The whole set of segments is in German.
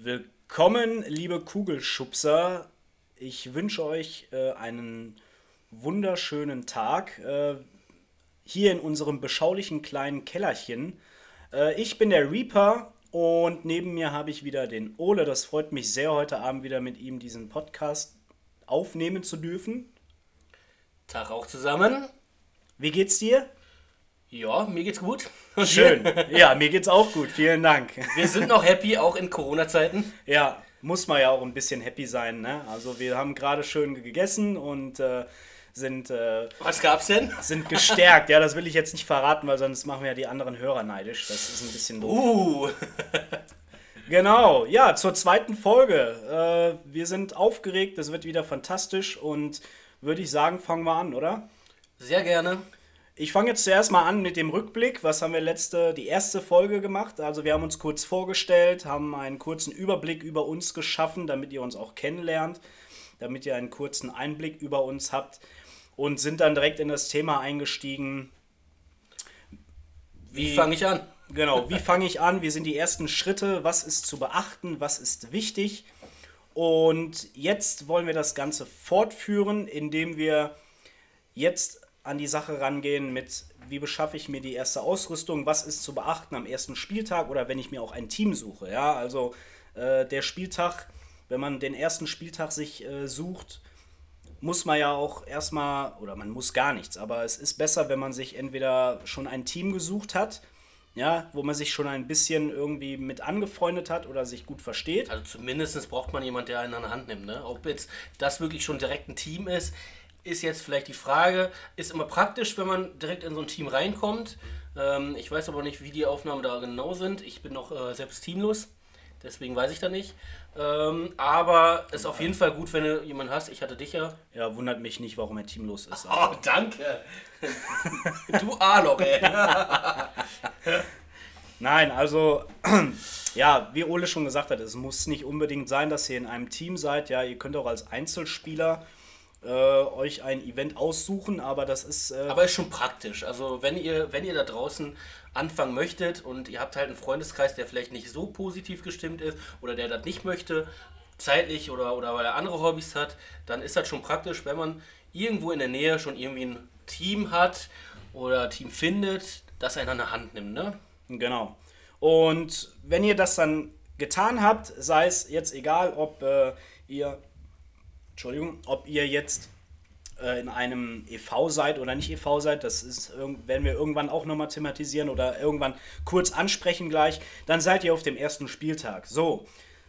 Willkommen, liebe Kugelschubser. Ich wünsche euch äh, einen wunderschönen Tag äh, hier in unserem beschaulichen kleinen Kellerchen. Äh, ich bin der Reaper und neben mir habe ich wieder den Ole. Das freut mich sehr, heute Abend wieder mit ihm diesen Podcast aufnehmen zu dürfen. Tag auch zusammen. Wie geht's dir? Ja, mir geht's gut. Schön. Ja, mir geht's auch gut. Vielen Dank. Wir sind noch happy, auch in Corona-Zeiten. Ja, muss man ja auch ein bisschen happy sein. Ne? Also wir haben gerade schön gegessen und äh, sind. Äh, Was gab's denn? Sind gestärkt. Ja, das will ich jetzt nicht verraten, weil sonst machen wir ja die anderen Hörer neidisch. Das ist ein bisschen doof. Uh. Genau, ja, zur zweiten Folge. Äh, wir sind aufgeregt, das wird wieder fantastisch und würde ich sagen, fangen wir an, oder? Sehr gerne. Ich fange jetzt zuerst mal an mit dem Rückblick. Was haben wir letzte, die erste Folge gemacht? Also wir haben uns kurz vorgestellt, haben einen kurzen Überblick über uns geschaffen, damit ihr uns auch kennenlernt, damit ihr einen kurzen Einblick über uns habt und sind dann direkt in das Thema eingestiegen. Wie, wie fange ich an? Genau, wie fange ich an? Wie sind die ersten Schritte? Was ist zu beachten? Was ist wichtig? Und jetzt wollen wir das Ganze fortführen, indem wir jetzt an die Sache rangehen mit, wie beschaffe ich mir die erste Ausrüstung, was ist zu beachten am ersten Spieltag oder wenn ich mir auch ein Team suche. Ja, also äh, der Spieltag, wenn man den ersten Spieltag sich äh, sucht, muss man ja auch erstmal, oder man muss gar nichts, aber es ist besser, wenn man sich entweder schon ein Team gesucht hat, ja, wo man sich schon ein bisschen irgendwie mit angefreundet hat oder sich gut versteht. Also zumindest braucht man jemanden, der einen an der Hand nimmt. Ne? Ob jetzt das wirklich schon direkt ein Team ist, ist jetzt vielleicht die Frage. Ist immer praktisch, wenn man direkt in so ein Team reinkommt. Ähm, ich weiß aber nicht, wie die Aufnahmen da genau sind. Ich bin noch äh, selbst teamlos, deswegen weiß ich da nicht. Ähm, aber es ist auf jeden Fall gut, wenn du jemanden hast. Ich hatte dich ja. Ja, wundert mich nicht, warum er teamlos ist. Also. Oh, danke. du Arloch, ey. Nein, also ja, wie Ole schon gesagt hat, es muss nicht unbedingt sein, dass ihr in einem Team seid. Ja, ihr könnt auch als Einzelspieler äh, euch ein Event aussuchen, aber das ist. Äh aber ist schon praktisch. Also wenn ihr, wenn ihr da draußen anfangen möchtet und ihr habt halt einen Freundeskreis, der vielleicht nicht so positiv gestimmt ist oder der das nicht möchte, zeitlich oder, oder weil er andere Hobbys hat, dann ist das schon praktisch, wenn man irgendwo in der Nähe schon irgendwie ein Team hat oder Team findet, das einen an der Hand nimmt, ne? Genau. Und wenn ihr das dann getan habt, sei es jetzt egal, ob äh, ihr Entschuldigung, ob ihr jetzt äh, in einem EV seid oder nicht EV seid, das ist, werden wir irgendwann auch nochmal thematisieren oder irgendwann kurz ansprechen gleich, dann seid ihr auf dem ersten Spieltag. So,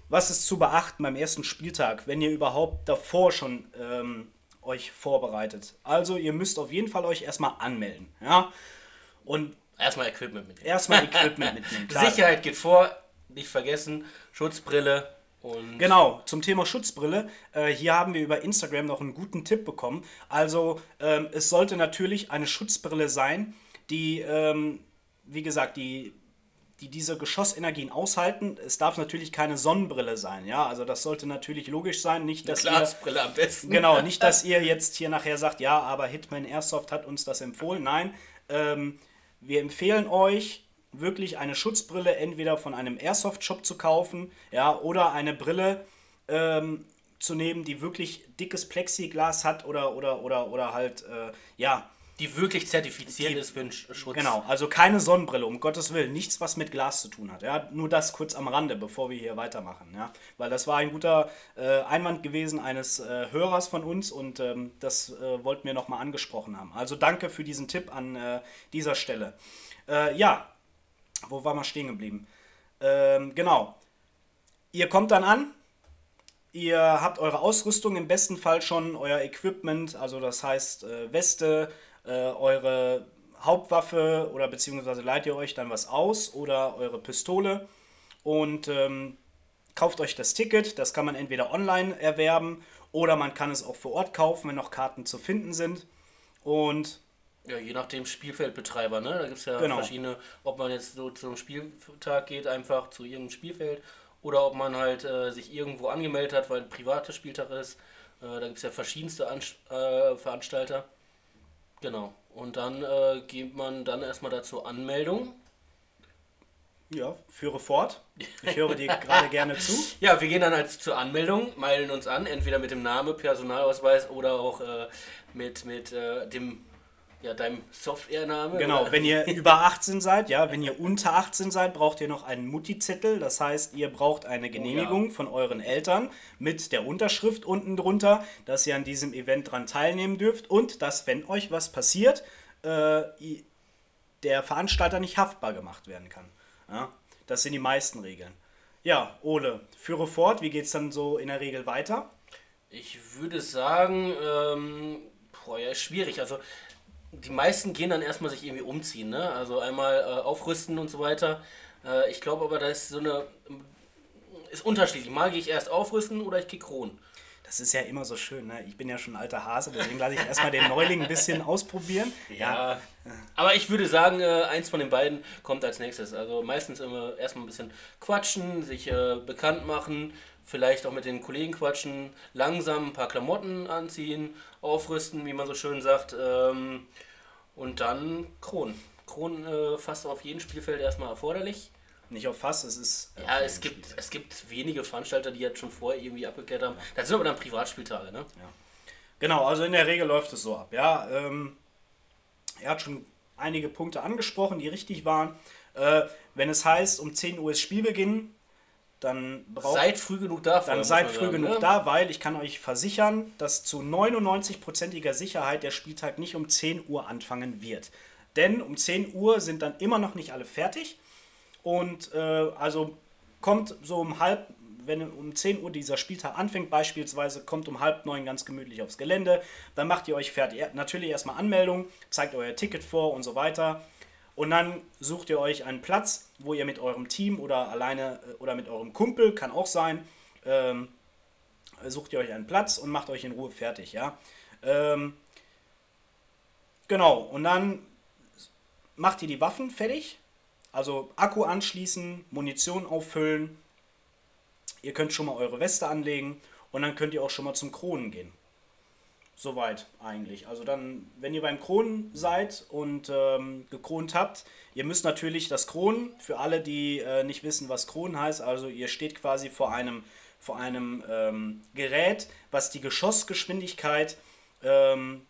was ist zu beachten beim ersten Spieltag, wenn ihr überhaupt davor schon ähm, euch vorbereitet? Also, ihr müsst auf jeden Fall euch erstmal anmelden, ja? Und erstmal Equipment mitnehmen. Erstmal Equipment mitnehmen. Sicherheit geht vor, nicht vergessen, Schutzbrille, und genau, zum Thema Schutzbrille. Äh, hier haben wir über Instagram noch einen guten Tipp bekommen. Also ähm, es sollte natürlich eine Schutzbrille sein, die, ähm, wie gesagt, die, die diese Geschossenergien aushalten. Es darf natürlich keine Sonnenbrille sein. Ja, also das sollte natürlich logisch sein. Nicht, dass Eine Glasbrille ihr, am besten. Genau, nicht, dass ihr jetzt hier nachher sagt, ja, aber Hitman Airsoft hat uns das empfohlen. Nein, ähm, wir empfehlen euch wirklich eine Schutzbrille entweder von einem Airsoft-Shop zu kaufen, ja, oder eine Brille ähm, zu nehmen, die wirklich dickes Plexiglas hat oder oder oder oder halt äh, ja die wirklich zertifiziert die, ist für den Schutz. Genau, also keine Sonnenbrille, um Gottes Willen, nichts, was mit Glas zu tun hat. Ja, nur das kurz am Rande, bevor wir hier weitermachen. Ja, weil das war ein guter äh, Einwand gewesen eines äh, Hörers von uns und ähm, das äh, wollten wir nochmal angesprochen haben. Also danke für diesen Tipp an äh, dieser Stelle. Äh, ja, wo war man stehen geblieben? Ähm, genau. Ihr kommt dann an, ihr habt eure Ausrüstung, im besten Fall schon euer Equipment, also das heißt äh, Weste, äh, eure Hauptwaffe oder beziehungsweise leiht ihr euch dann was aus oder eure Pistole und ähm, kauft euch das Ticket. Das kann man entweder online erwerben oder man kann es auch vor Ort kaufen, wenn noch Karten zu finden sind. Und ja, je nachdem Spielfeldbetreiber, ne? Da gibt es ja genau. verschiedene, ob man jetzt so zum Spieltag geht, einfach zu irgendeinem Spielfeld, oder ob man halt äh, sich irgendwo angemeldet hat, weil ein privater Spieltag ist. Äh, da gibt es ja verschiedenste An äh, Veranstalter. Genau. Und dann äh, geht man dann erstmal dazu Anmeldung. Ja, führe fort. Ich höre dir gerade gerne zu. Ja, wir gehen dann als zur Anmeldung, melden uns an, entweder mit dem Namen, Personalausweis oder auch äh, mit, mit äh, dem ja, deinem Softwarename. Genau, wenn ihr über 18 seid, ja, wenn ihr unter 18 seid, braucht ihr noch einen Mutti-Zettel. Das heißt, ihr braucht eine Genehmigung oh, ja. von euren Eltern mit der Unterschrift unten drunter, dass ihr an diesem Event dran teilnehmen dürft und dass, wenn euch was passiert, äh, der Veranstalter nicht haftbar gemacht werden kann. Ja, das sind die meisten Regeln. Ja, Ole, führe fort. Wie geht es dann so in der Regel weiter? Ich würde sagen, ähm, boah, ja, schwierig. Also die meisten gehen dann erstmal sich irgendwie umziehen, ne? Also einmal äh, aufrüsten und so weiter. Äh, ich glaube aber, da ist so eine. Ist unterschiedlich. Mal gehe ich erst aufrüsten oder ich gehe Kronen. Das ist ja immer so schön, ne? Ich bin ja schon ein alter Hase, deswegen lasse ich erstmal den Neuling ein bisschen ausprobieren. Ja. ja. Aber ich würde sagen, äh, eins von den beiden kommt als nächstes. Also meistens immer erstmal ein bisschen quatschen, sich äh, bekannt machen, vielleicht auch mit den Kollegen quatschen, langsam ein paar Klamotten anziehen, aufrüsten, wie man so schön sagt, ähm, und dann Kronen. Kronen äh, fast auf jedem Spielfeld erstmal erforderlich. Nicht auf fast, es ist. Äh, ja, es gibt, es gibt wenige Veranstalter, die jetzt schon vorher irgendwie abgeklärt haben. Das sind aber dann Privatspieltage, ne? Ja. Genau, also in der Regel läuft es so ab. Ja, ähm, er hat schon einige Punkte angesprochen, die richtig waren. Äh, wenn es heißt, um 10 Uhr ist Spielbeginn, dann braucht seid früh genug da. Dann seid früh sagen, genug ne? da, weil ich kann euch versichern, dass zu 99%iger Sicherheit der Spieltag nicht um 10 Uhr anfangen wird. Denn um 10 Uhr sind dann immer noch nicht alle fertig. Und äh, also kommt so um halb, wenn um 10 Uhr dieser Spieltag anfängt, beispielsweise, kommt um halb neun ganz gemütlich aufs Gelände. Dann macht ihr euch fertig. Natürlich erstmal Anmeldung, zeigt euer Ticket vor und so weiter. Und dann sucht ihr euch einen Platz, wo ihr mit eurem Team oder alleine äh, oder mit eurem Kumpel, kann auch sein, ähm, sucht ihr euch einen Platz und macht euch in Ruhe fertig, ja. Ähm, genau, und dann macht ihr die Waffen fertig, also Akku anschließen, Munition auffüllen, ihr könnt schon mal eure Weste anlegen und dann könnt ihr auch schon mal zum Kronen gehen. Soweit eigentlich. Also dann, wenn ihr beim Kronen seid und ähm, gekront habt, ihr müsst natürlich das Kronen, für alle, die äh, nicht wissen, was Kronen heißt, also ihr steht quasi vor einem, vor einem ähm, Gerät, was die Geschossgeschwindigkeit ähm,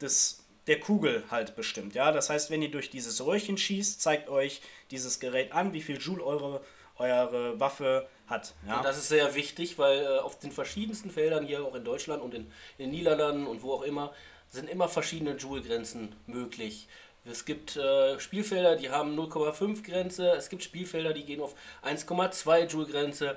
des, der Kugel halt bestimmt. Ja? Das heißt, wenn ihr durch dieses Röhrchen schießt, zeigt euch dieses Gerät an, wie viel Joule eure, eure Waffe hat. Ja? Und das ist sehr wichtig, weil äh, auf den verschiedensten Feldern hier auch in Deutschland und in, in den Niederlanden und wo auch immer sind immer verschiedene Joule-Grenzen möglich. Es gibt äh, Spielfelder, die haben 0,5 Grenze, es gibt Spielfelder, die gehen auf 1,2 Joule Grenze.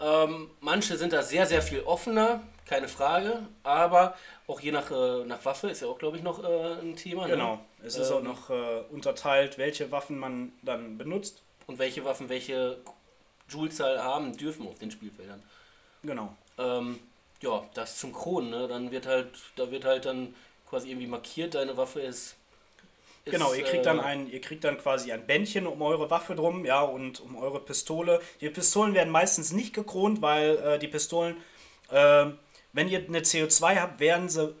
Ähm, manche sind da sehr, sehr viel offener, keine Frage, aber auch je nach, äh, nach Waffe ist ja auch, glaube ich, noch äh, ein Thema. Ne? Genau, es ist ähm, auch noch äh, unterteilt, welche Waffen man dann benutzt. Und welche Waffen welche Joule-Zahl haben dürfen auf den Spielfeldern. Genau. Ähm, ja, das zum Kronen, ne? Dann wird halt, da wird halt dann quasi irgendwie markiert, deine Waffe ist. ist genau, ihr kriegt dann äh, ein, ihr kriegt dann quasi ein Bändchen um eure Waffe drum, ja, und um eure Pistole. Die Pistolen werden meistens nicht gekront, weil äh, die Pistolen, äh, wenn ihr eine CO2 habt, werden sie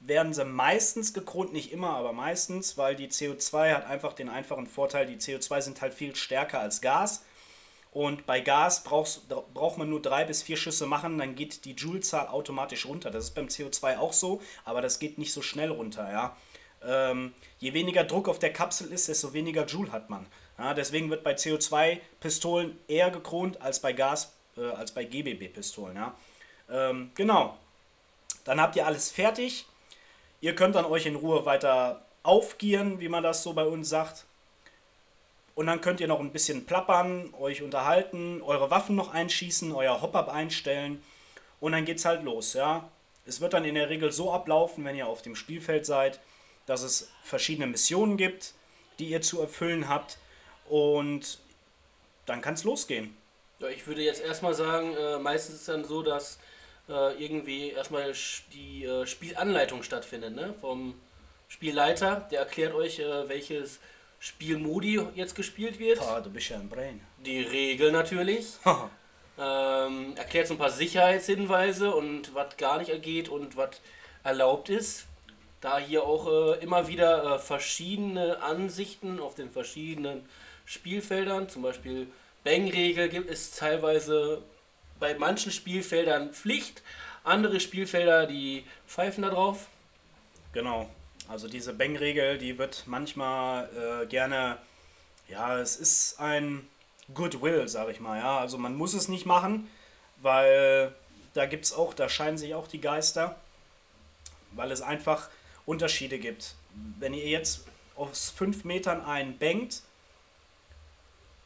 werden sie meistens gekront, nicht immer, aber meistens, weil die CO2 hat einfach den einfachen Vorteil, die CO2 sind halt viel stärker als Gas. Und bei Gas brauchst, braucht man nur drei bis vier Schüsse machen, dann geht die Joule-Zahl automatisch runter. Das ist beim CO2 auch so, aber das geht nicht so schnell runter. Ja? Ähm, je weniger Druck auf der Kapsel ist, desto weniger Joule hat man. Ja, deswegen wird bei CO2-Pistolen eher gekront als bei Gas, äh, als bei GBB-Pistolen. Ja? Ähm, genau. Dann habt ihr alles fertig. Ihr könnt dann euch in Ruhe weiter aufgieren, wie man das so bei uns sagt. Und dann könnt ihr noch ein bisschen plappern, euch unterhalten, eure Waffen noch einschießen, euer Hop-Up einstellen und dann geht's halt los, ja. Es wird dann in der Regel so ablaufen, wenn ihr auf dem Spielfeld seid, dass es verschiedene Missionen gibt, die ihr zu erfüllen habt und dann kann es losgehen. Ja, ich würde jetzt erstmal sagen, äh, meistens ist es dann so, dass äh, irgendwie erstmal die äh, Spielanleitung stattfindet, ne? Vom Spielleiter, der erklärt euch, äh, welches Spielmodi jetzt gespielt wird. Oh, du bist ja ein Brain. Die Regel natürlich. ähm, erklärt so ein paar Sicherheitshinweise und was gar nicht ergeht und was erlaubt ist. Da hier auch äh, immer wieder äh, verschiedene Ansichten auf den verschiedenen Spielfeldern, zum Beispiel Bang-Regel gibt es teilweise bei manchen Spielfeldern Pflicht, andere Spielfelder, die pfeifen da drauf. Genau. Also diese Bang-Regel, die wird manchmal äh, gerne, ja, es ist ein Goodwill, sag ich mal, ja. Also man muss es nicht machen, weil da gibt es auch, da scheinen sich auch die Geister, weil es einfach Unterschiede gibt. Wenn ihr jetzt aus fünf Metern einen bangt,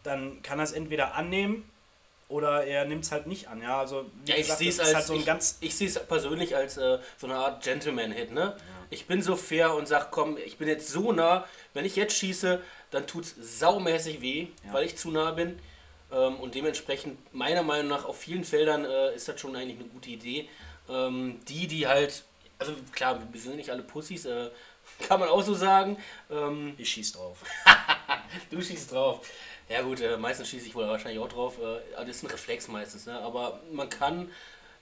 dann kann es entweder annehmen oder er nimmt es halt nicht an. Ja, also ja, ich sehe es als halt so ein ich, ganz ich sehe es persönlich als äh, so eine Art Gentleman-Hit. Ne? Ja. Ich bin so fair und sag, komm, ich bin jetzt so nah. Wenn ich jetzt schieße, dann tut es saumäßig weh, ja. weil ich zu nah bin. Ähm, und dementsprechend meiner Meinung nach auf vielen Feldern äh, ist das schon eigentlich eine gute Idee. Ähm, die, die halt, also klar, wir sind nicht alle Pussys. Äh, kann man auch so sagen. Ähm, ich schieß drauf. du schießt drauf. Ja gut, äh, meistens schieße ich wohl wahrscheinlich auch drauf. Äh, das ist ein Reflex meistens, ne? Aber man kann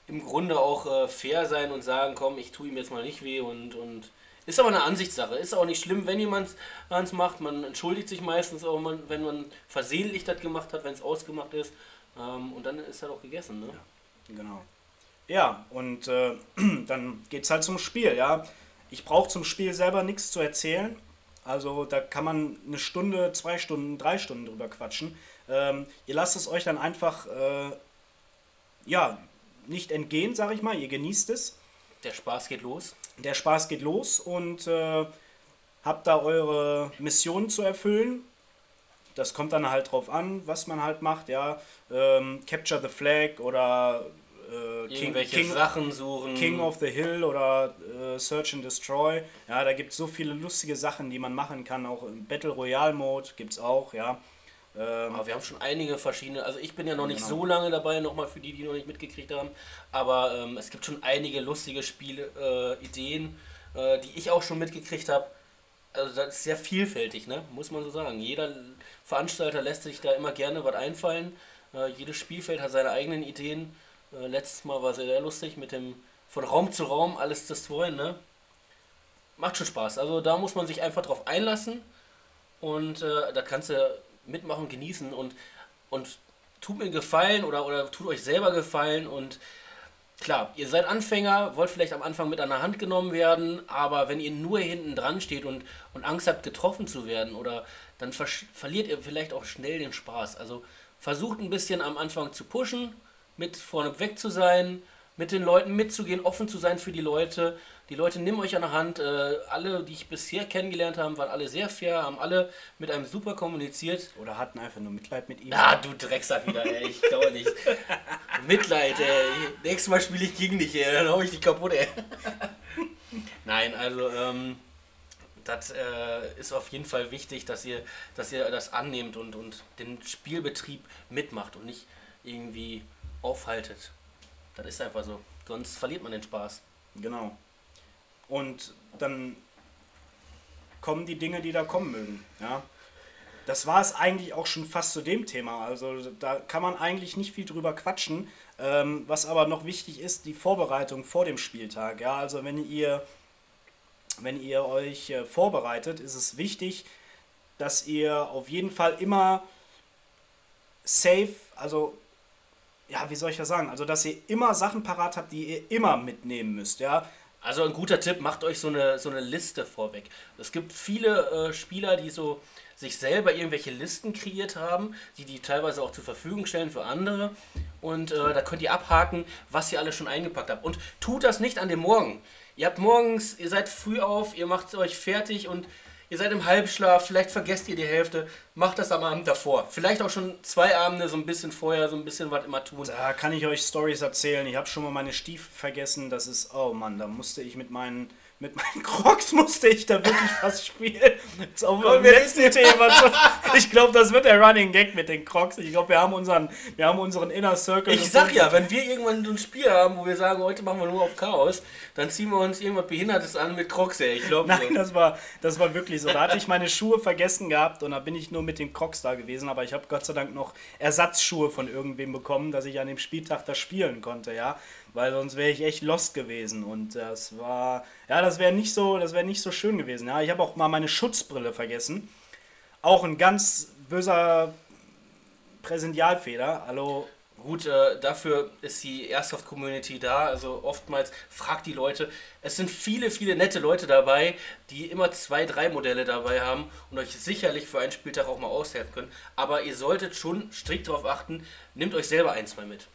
im Grunde auch äh, fair sein und sagen, komm, ich tue ihm jetzt mal nicht weh und, und ist aber eine Ansichtssache. Ist auch nicht schlimm, wenn jemand es macht. Man entschuldigt sich meistens auch, man, wenn man versehentlich das gemacht hat, wenn es ausgemacht ist. Ähm, und dann ist halt auch gegessen, ne? Ja, genau. Ja, und äh, dann es halt zum Spiel, ja. Ich brauche zum Spiel selber nichts zu erzählen. Also da kann man eine Stunde, zwei Stunden, drei Stunden drüber quatschen. Ähm, ihr lasst es euch dann einfach, äh, ja, nicht entgehen, sag ich mal. Ihr genießt es. Der Spaß geht los. Der Spaß geht los und äh, habt da eure Mission zu erfüllen. Das kommt dann halt drauf an, was man halt macht, ja. Ähm, Capture the Flag oder äh, King, King, Sachen suchen. King of the Hill oder äh, Search and Destroy. Ja, da gibt es so viele lustige Sachen, die man machen kann. Auch im Battle Royale Mode gibt es auch, ja. Ähm, aber wir haben schon einige verschiedene, also ich bin ja noch nicht genau. so lange dabei, nochmal für die, die noch nicht mitgekriegt haben, aber ähm, es gibt schon einige lustige Spielideen, äh, äh, die ich auch schon mitgekriegt habe. Also das ist sehr vielfältig, ne? muss man so sagen. Jeder Veranstalter lässt sich da immer gerne was einfallen. Äh, jedes Spielfeld hat seine eigenen Ideen äh, letztes Mal war sehr lustig mit dem von Raum zu Raum alles destroyen, ne? Macht schon Spaß. Also da muss man sich einfach drauf einlassen und äh, da kannst du mitmachen, genießen und, und tut mir Gefallen oder, oder tut euch selber Gefallen und klar, ihr seid Anfänger, wollt vielleicht am Anfang mit der Hand genommen werden, aber wenn ihr nur hinten dran steht und, und Angst habt, getroffen zu werden oder dann ver verliert ihr vielleicht auch schnell den Spaß. Also versucht ein bisschen am Anfang zu pushen, mit vorne weg zu sein, mit den Leuten mitzugehen, offen zu sein für die Leute. Die Leute nehmen euch an der Hand. Äh, alle, die ich bisher kennengelernt habe, waren alle sehr fair, haben alle mit einem super kommuniziert. Oder hatten einfach nur Mitleid mit ihm. Ah, du Drecksack wieder, ey. Ich glaube nicht. Mitleid, ey. Nächstes Mal spiele ich gegen dich, ey. Dann hau ich dich kaputt, ey. Nein, also, ähm, das äh, ist auf jeden Fall wichtig, dass ihr, dass ihr das annehmt und, und den Spielbetrieb mitmacht und nicht irgendwie aufhaltet. Das ist einfach so. Sonst verliert man den Spaß. Genau. Und dann kommen die Dinge, die da kommen mögen. Ja. Das war es eigentlich auch schon fast zu dem Thema. Also da kann man eigentlich nicht viel drüber quatschen. Ähm, was aber noch wichtig ist, die Vorbereitung vor dem Spieltag. Ja, also wenn ihr, wenn ihr euch äh, vorbereitet, ist es wichtig, dass ihr auf jeden Fall immer safe, also ja, wie soll ich das sagen? Also, dass ihr immer Sachen parat habt, die ihr immer mitnehmen müsst, ja. Also ein guter Tipp, macht euch so eine, so eine Liste vorweg. Es gibt viele äh, Spieler, die so sich selber irgendwelche Listen kreiert haben, die die teilweise auch zur Verfügung stellen für andere. Und äh, da könnt ihr abhaken, was ihr alles schon eingepackt habt. Und tut das nicht an dem Morgen. Ihr habt morgens, ihr seid früh auf, ihr macht euch fertig und ihr seid im Halbschlaf, vielleicht vergesst ihr die Hälfte, macht das am Abend davor. Vielleicht auch schon zwei Abende so ein bisschen vorher, so ein bisschen was immer tun. Da kann ich euch Stories erzählen. Ich habe schon mal meine Stiefel vergessen. Das ist, oh Mann, da musste ich mit meinen mit meinen Crocs musste ich da wirklich fast spielen. Jetzt auch beim letzten Thema. Ich glaube, das wird der Running Gag mit den Crocs. Ich glaube, wir haben unseren, wir haben unseren Inner Circle. Ich sag ja, wenn wir irgendwann so ein Spiel haben, wo wir sagen, heute machen wir nur auf Chaos, dann ziehen wir uns irgendwas Behindertes an mit Crocs, ey. Ich glaube. Nein, so. das war, das war wirklich so. Da hatte ich meine Schuhe vergessen gehabt und da bin ich nur mit den Crocs da gewesen. Aber ich habe Gott sei Dank noch Ersatzschuhe von irgendwem bekommen, dass ich an dem Spieltag da spielen konnte, ja weil sonst wäre ich echt lost gewesen und das war ja, das wäre nicht so, das wäre nicht so schön gewesen. Ja, ich habe auch mal meine Schutzbrille vergessen. Auch ein ganz böser Präsentialfehler. Hallo. Gut, äh, dafür ist die Airsoft-Community da. Also oftmals fragt die Leute. Es sind viele, viele nette Leute dabei, die immer zwei, drei Modelle dabei haben und euch sicherlich für einen Spieltag auch mal aushelfen können. Aber ihr solltet schon strikt darauf achten, nehmt euch selber ein, zwei mit.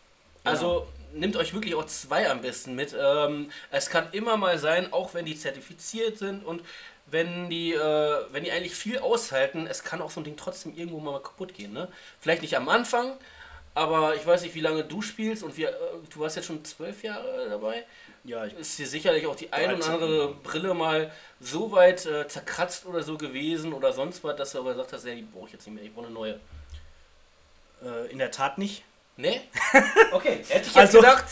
Also nehmt euch wirklich auch zwei am besten mit. Ähm, es kann immer mal sein, auch wenn die zertifiziert sind und wenn die, äh, wenn die eigentlich viel aushalten, es kann auch so ein Ding trotzdem irgendwo mal kaputt gehen. Ne? Vielleicht nicht am Anfang, aber ich weiß nicht, wie lange du spielst und wir, äh, du warst jetzt schon zwölf Jahre dabei. Ja, ich Ist dir sicherlich auch die ein oder 13. andere Brille mal so weit äh, zerkratzt oder so gewesen oder sonst was, dass du aber gesagt hast, ja, die brauche ich jetzt nicht mehr, ich brauche eine neue. äh, in der Tat nicht. Ne? Okay, hätte ich jetzt Also- gedacht.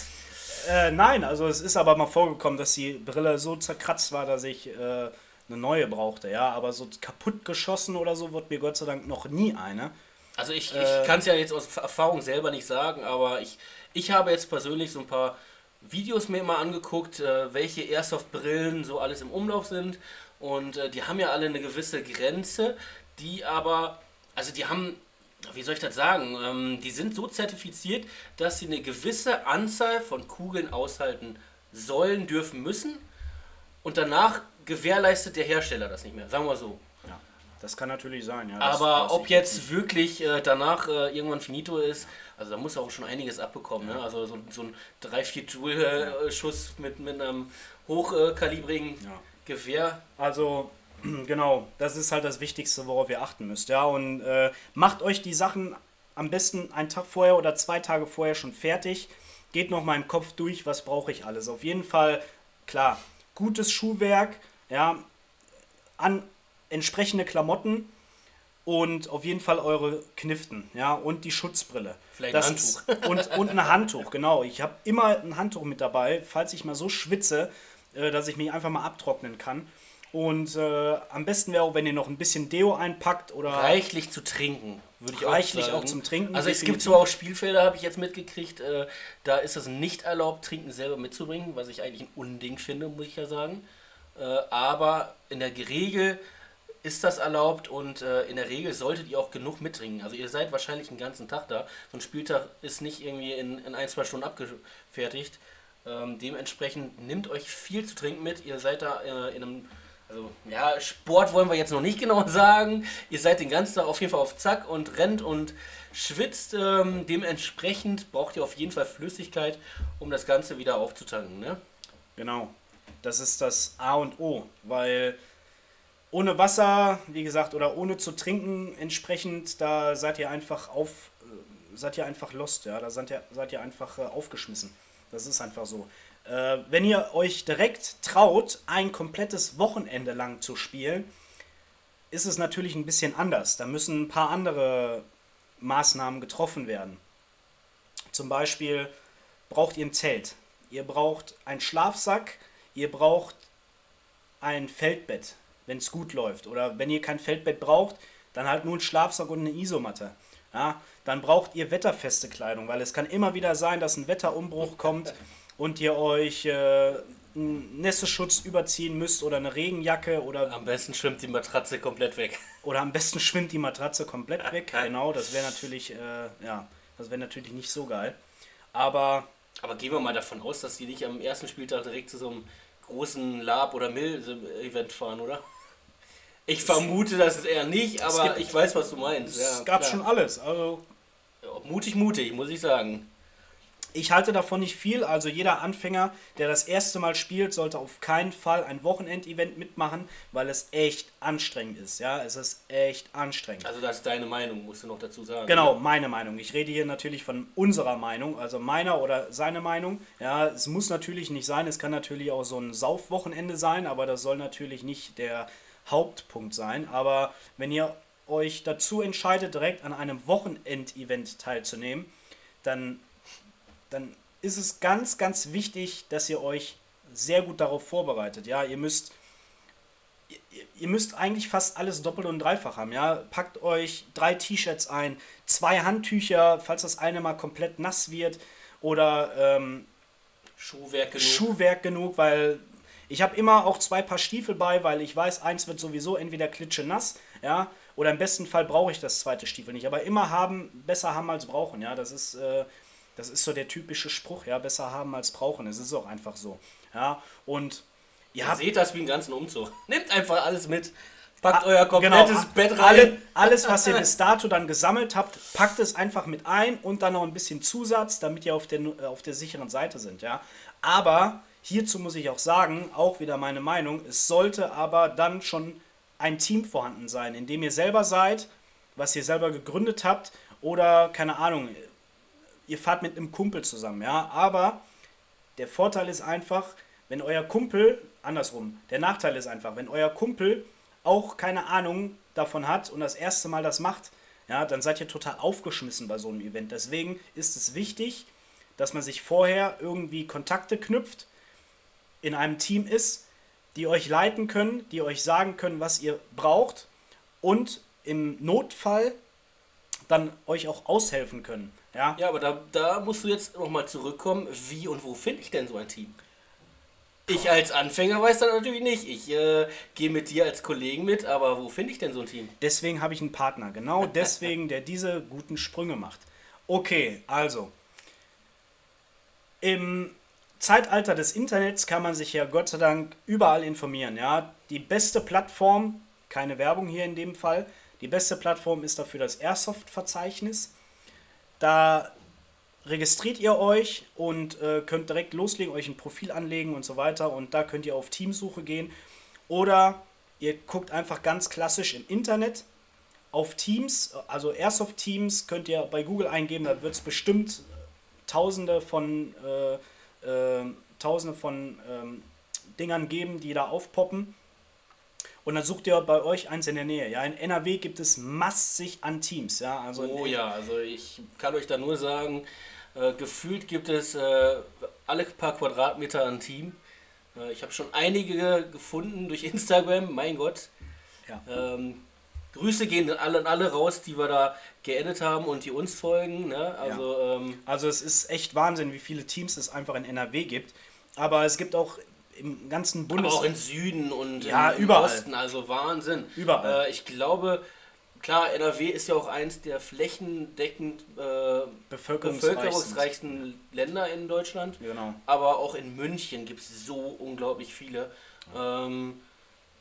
Äh, nein, also es ist aber mal vorgekommen, dass die Brille so zerkratzt war, dass ich äh, eine neue brauchte. Ja, aber so kaputt geschossen oder so wird mir Gott sei Dank noch nie eine. Also ich, Äh, ich kann es ja jetzt aus Erfahrung selber nicht sagen, aber ich, ich habe jetzt persönlich so ein paar Videos mir immer angeguckt, äh, welche Airsoft-Brillen so alles im Umlauf sind. Und äh, die haben ja alle eine gewisse Grenze, die aber, also die haben, wie soll ich das sagen, ähm, die sind so zertifiziert, dass sie eine gewisse Anzahl von Kugeln aushalten sollen, dürfen, müssen. Und danach gewährleistet der Hersteller das nicht mehr, sagen wir so. Ja, das kann natürlich sein. Ja, das Aber ob jetzt wirklich äh, danach äh, irgendwann finito ist, also da muss auch schon einiges abbekommen. Ne? Also so, so ein 3-4 Joule-Schuss mit, mit einem hochkalibrigen Ja. Gewehr. Also, genau, das ist halt das Wichtigste, worauf ihr achten müsst. Ja, und äh, macht euch die Sachen am besten einen Tag vorher oder zwei Tage vorher schon fertig. Geht noch mal im Kopf durch, was brauche ich alles. Auf jeden Fall, klar, gutes Schuhwerk, ja, an entsprechende Klamotten und auf jeden Fall eure Kniften, ja, und die Schutzbrille. Vielleicht ein Ist, und, und ein Handtuch, genau. Ich habe immer ein Handtuch mit dabei, falls ich mal so schwitze, äh, dass ich mich einfach mal abtrocknen kann. Und äh, am besten wäre auch, wenn ihr noch ein bisschen Deo einpackt oder Reichlich zu trinken, würde ich Reichlich auch sagen. auch zum Trinken, Also es gibt zwar auch Spielfelder, habe ich jetzt mitgekriegt, äh, da ist es nicht erlaubt, Trinken selber mitzubringen, was ich eigentlich ein Unding finde, muss ich ja sagen. Äh, aber in der Regel ist das erlaubt und äh, in der Regel solltet ihr auch genug mittrinken. Also ihr seid wahrscheinlich einen ganzen Tag da. So ein Spieltag ist nicht irgendwie in, in ein, zwei Stunden abgefertigt. Ähm, dementsprechend nehmt euch viel zu trinken mit. Ihr seid da äh, in einem, also ja, Sport wollen wir jetzt noch nicht genau sagen. Ihr seid den ganzen Tag auf jeden Fall auf Zack und rennt und schwitzt. Ähm, dementsprechend braucht ihr auf jeden Fall Flüssigkeit, um das Ganze wieder aufzutanken. Ne? Genau. Das ist das A und O, weil ohne Wasser, wie gesagt, oder ohne zu trinken entsprechend, da seid ihr einfach auf, äh, seid ihr einfach lost, ja, da seid ihr, seid ihr einfach äh, aufgeschmissen. Das ist einfach so. Äh, wenn ihr euch direkt traut, ein komplettes Wochenende lang zu spielen, ist es natürlich ein bisschen anders. Da müssen ein paar andere Maßnahmen getroffen werden. Zum Beispiel braucht ihr ein Zelt, ihr braucht einen Schlafsack, ihr braucht ein Feldbett, wenn es gut läuft. Oder wenn ihr kein Feldbett braucht, dann halt nur ein Schlafsack und eine Isomatte. Ja, dann braucht ihr wetterfeste Kleidung, weil es kann immer wieder sein, dass ein Wetterumbruch kommt und ihr euch äh, einen Nässeschutz überziehen müsst oder eine Regenjacke oder Am besten schwimmt die Matratze komplett weg. oder am besten schwimmt die Matratze komplett weg. Genau, das wäre natürlich, äh, ja, das wäre natürlich nicht so geil. Aber Aber gehen wir mal davon aus, dass die nicht am ersten Spieltag direkt zu so einem großen Lab- oder Mill-Event fahren, oder? Ich vermute das eher nicht, aber gibt- ich weiß, was du meinst. es Ja, gab klar. schon alles. Also mutig, mutig, muss ich sagen. Ich halte davon nicht viel. Also jeder Anfänger, der das erste Mal spielt, sollte auf keinen Fall ein Wochenendevent mitmachen, weil es echt anstrengend ist. Ja, es ist echt anstrengend. Also das ist deine Meinung, musst du noch dazu sagen. Genau, meine Meinung. Ich rede hier natürlich von unserer Meinung, also meiner oder seine Meinung. Ja, es muss natürlich nicht sein, es kann natürlich auch so ein Saufwochenende sein, aber das soll natürlich nicht der Hauptpunkt sein. Aber wenn ihr euch dazu entscheidet, direkt an einem Wochenendevent teilzunehmen, dann, dann ist es ganz, ganz wichtig, dass ihr euch sehr gut darauf vorbereitet. Ja, ihr müsst ihr, ihr müsst eigentlich fast alles doppelt und dreifach haben, ja. Packt euch drei T-Shirts ein, zwei Handtücher, falls das eine mal komplett nass wird, oder ähm, Schuhwerk genug. Schuhwerk genug, weil ich habe immer auch zwei Paar Stiefel bei, weil ich weiß, eins wird sowieso entweder klitschenass, ja, Oder im besten Fall brauche ich das zweite Stiefel nicht. Aber immer haben, besser haben als brauchen. Ja, das ist, äh, das ist so der typische Spruch. Ja, besser haben als brauchen. Es ist auch einfach so. Ja, und ihr habt, seht das wie einen ganzen Umzug. Nehmt einfach alles mit. Packt ah, euer komplettes genau, Bett rein. Alle, alles, was ihr bis dato dann gesammelt habt, packt es einfach mit ein und dann noch ein bisschen Zusatz, damit ihr auf der, auf der sicheren Seite sind. Ja? Aber hierzu muss ich auch sagen, auch wieder meine Meinung, es sollte aber dann schon ein Team vorhanden sein, in dem ihr selber seid, was ihr selber gegründet habt oder keine Ahnung, ihr fahrt mit einem Kumpel zusammen, ja, aber der Vorteil ist einfach, wenn euer Kumpel, andersrum, der Nachteil ist einfach, wenn euer Kumpel auch keine Ahnung davon hat und das erste Mal das macht, ja, dann seid ihr total aufgeschmissen bei so einem Event. Deswegen ist es wichtig, dass man sich vorher irgendwie Kontakte knüpft, in einem Team ist, die euch leiten können, die euch sagen können, was ihr braucht und im Notfall dann euch auch aushelfen können. Ja, ja aber da, da musst du jetzt nochmal zurückkommen, wie und wo finde ich denn so ein Team? Ich als Anfänger weiß das natürlich nicht. Ich äh, gehe mit dir als Kollegen mit, aber wo finde ich denn so ein Team? Deswegen habe ich einen Partner, genau deswegen, der diese guten Sprünge macht. Okay, also. Im Zeitalter des Internets kann man sich ja Gott sei Dank überall informieren. Ja? Die beste Plattform, keine Werbung hier in dem Fall, die beste Plattform ist dafür das Airsoft-Verzeichnis. Da registriert ihr euch und äh, könnt direkt loslegen, euch ein Profil anlegen und so weiter. Und da könnt ihr auf Teamsuche gehen. Oder ihr guckt einfach ganz klassisch im Internet auf Teams, also Airsoft Teams könnt ihr bei Google eingeben, da wird es bestimmt tausende von, äh, äh, tausende von ähm, Dingern geben, die da aufpoppen. Und dann sucht ihr bei euch eins in der Nähe. Ja, in NRW gibt es massig an Teams. Ja, also oh ja, also ich kann euch da nur sagen, äh, gefühlt gibt es äh, alle paar Quadratmeter ein Team. Äh, ich habe schon einige gefunden durch Instagram, mein Gott. Ja. Ähm, Grüße gehen alle, alle raus, die wir da geendet haben und die uns folgen. Ne? Also, ja. ähm, also es ist echt Wahnsinn, wie viele Teams es einfach in NRW gibt. Aber es gibt auch im ganzen Bundes... Aber auch im Süden und ja, im überall. Osten, also Wahnsinn. Überall. Äh, ich glaube, Klar, NRW ist ja auch eins der flächendeckend äh, bevölkerungsreichsten Länder in Deutschland. Genau. Aber auch in München gibt es so unglaublich viele. Ähm,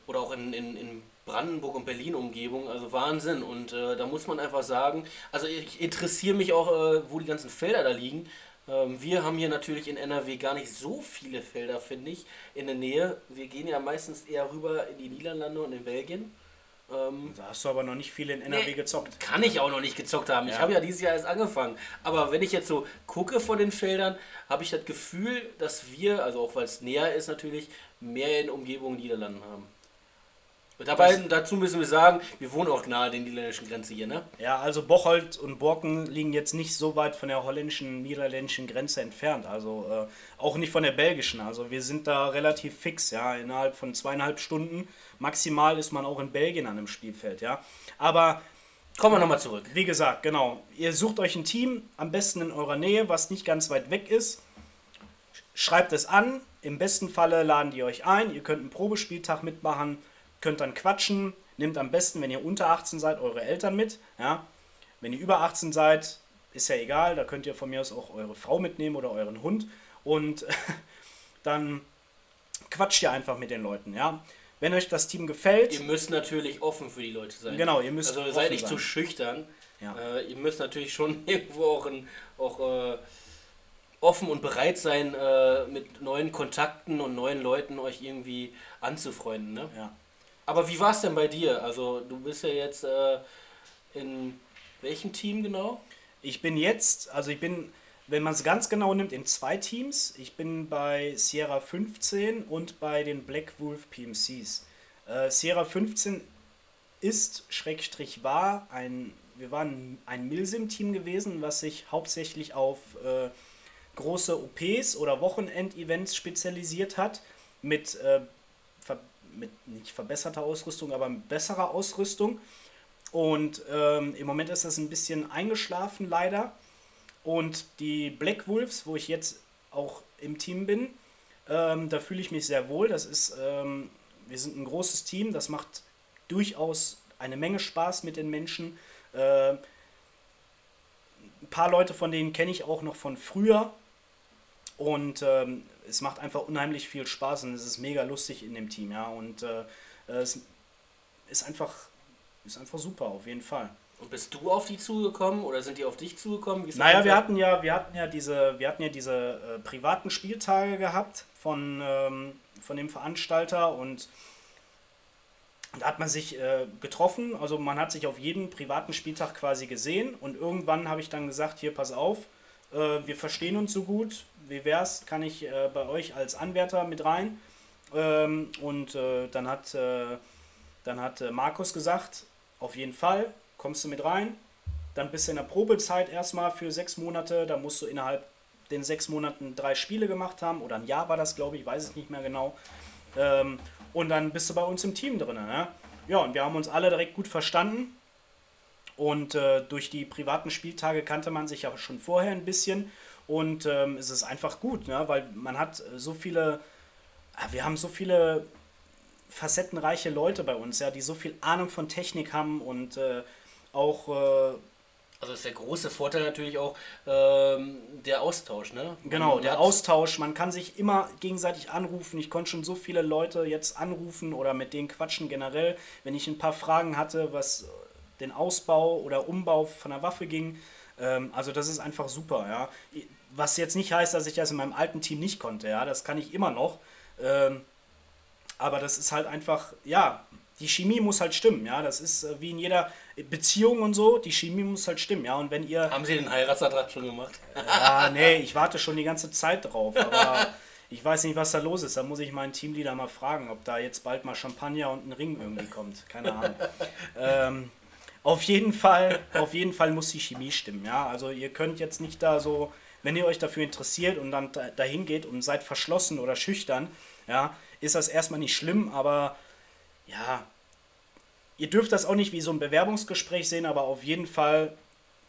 oder auch in, in, in Brandenburg und Berlin Umgebung, also Wahnsinn. Und äh, da muss man einfach sagen, also ich interessiere mich auch, äh, wo die ganzen Felder da liegen. Ähm, wir haben hier natürlich in NRW gar nicht so viele Felder, finde ich, in der Nähe. Wir gehen ja meistens eher rüber in die Niederlande und in Belgien. Ähm, da hast du aber noch nicht viel in NRW nee, gezockt. Kann ich auch noch nicht gezockt haben. Ja. Ich habe ja dieses Jahr erst angefangen. Aber wenn ich jetzt so gucke von den Feldern, habe ich das Gefühl, dass wir, also auch weil es näher ist natürlich, mehr in Umgebung Niederlanden haben. Dabei, dazu müssen wir sagen, wir wohnen auch nahe der niederländischen Grenze hier, ne? Ja, also Bocholt und Borken liegen jetzt nicht so weit von der holländischen, niederländischen Grenze entfernt. Also äh, auch nicht von der belgischen. Also wir sind da relativ fix, ja. Innerhalb von zweieinhalb Stunden maximal ist man auch in Belgien an einem Spielfeld, ja. Aber Kommen wir nochmal zurück. Wie gesagt, genau. Ihr sucht euch ein Team, am besten in eurer Nähe, was nicht ganz weit weg ist. Schreibt es an. Im besten Falle laden die euch ein. Ihr könnt einen Probespieltag mitmachen könnt dann quatschen. Nehmt am besten, wenn ihr unter 18 seid, eure Eltern mit. Ja? Wenn ihr über 18 seid, ist ja egal, da könnt ihr von mir aus auch eure Frau mitnehmen oder euren Hund. Und dann quatscht ihr einfach mit den Leuten. Ja? Wenn euch das Team gefällt. Ihr müsst natürlich offen für die Leute sein. Genau, ihr müsst. Also seid nicht sein. zu schüchtern. Ja. Äh, ihr müsst natürlich schon irgendwo auch, ein, auch äh, offen und bereit sein, äh, mit neuen Kontakten und neuen Leuten euch irgendwie anzufreunden. Ne? Ja. Aber wie war es denn bei dir? Also du bist ja jetzt äh, in welchem Team genau? Ich bin jetzt, also ich bin, wenn man es ganz genau nimmt, in zwei Teams. Ich bin bei Sierra 15 und bei den Black Wolf PMCs. Äh, Sierra 15 ist, Schrägstrich war, ein, wir waren ein Milsim-Team gewesen, was sich hauptsächlich auf äh, große OPs oder Wochenendevents spezialisiert hat, mit äh, mit nicht verbesserter Ausrüstung, aber mit besserer Ausrüstung. Und ähm, im Moment ist das ein bisschen eingeschlafen, leider. Und die Black Wolves, wo ich jetzt auch im Team bin, ähm, da fühle ich mich sehr wohl. Das ist, ähm, wir sind ein großes Team, das macht durchaus eine Menge Spaß mit den Menschen. Äh, ein paar Leute von denen kenne ich auch noch von früher. Und ähm, es macht einfach unheimlich viel Spaß und es ist mega lustig in dem Team, ja. Und äh, es ist einfach, ist einfach super, auf jeden Fall. Und bist du auf die zugekommen oder sind die auf dich zugekommen? Naja, wir hatten ja, wir hatten ja diese, wir hatten ja diese äh, privaten Spieltage gehabt von, ähm, von dem Veranstalter und da hat man sich äh, getroffen, also man hat sich auf jeden privaten Spieltag quasi gesehen und irgendwann habe ich dann gesagt, hier pass auf, äh, wir verstehen uns so gut, wie wär's, kann ich äh, bei euch als Anwärter mit rein? Ähm, und äh, dann hat, äh, dann hat äh, Markus gesagt, auf jeden Fall, kommst du mit rein. Dann bist du in der Probezeit erstmal für sechs Monate, da musst du innerhalb den sechs Monaten drei Spiele gemacht haben, oder ein Jahr war das, glaube ich, weiß es nicht mehr genau. Ähm, und dann bist du bei uns im Team drin. Ne? Ja, und wir haben uns alle direkt gut verstanden. Und äh, durch die privaten Spieltage kannte man sich ja schon vorher ein bisschen. Und ähm, es ist einfach gut, ne? weil man hat so viele, ah, wir haben so viele facettenreiche Leute bei uns, ja, die so viel Ahnung von Technik haben und äh, auch äh, also ist der große Vorteil natürlich auch ähm, der Austausch, ne? Genau, der Austausch. Man kann sich immer gegenseitig anrufen. Ich konnte schon so viele Leute jetzt anrufen oder mit denen quatschen generell, wenn ich ein paar Fragen hatte, was den Ausbau oder Umbau von der Waffe ging. Ähm, also das ist einfach super, ja. Was jetzt nicht heißt, dass ich das in meinem alten Team nicht konnte, ja. Das kann ich immer noch. Ähm, aber das ist halt einfach, ja, die Chemie muss halt stimmen, ja. Das ist äh, wie in jeder Beziehung und so, die Chemie muss halt stimmen, ja. Und wenn ihr. Haben Sie den Heiratsantrag schon gemacht? Ja, nee, ich warte schon die ganze Zeit drauf, aber ich weiß nicht, was da los ist. Da muss ich meinen Teamleader mal fragen, ob da jetzt bald mal Champagner und ein Ring irgendwie kommt. Keine Ahnung. ähm, auf jeden Fall, auf jeden Fall muss die Chemie stimmen, ja. Also ihr könnt jetzt nicht da so, wenn ihr euch dafür interessiert und dann dahin geht und seid verschlossen oder schüchtern, ja, ist das erstmal nicht schlimm, aber ja, ihr dürft das auch nicht wie so ein Bewerbungsgespräch sehen, aber auf jeden Fall,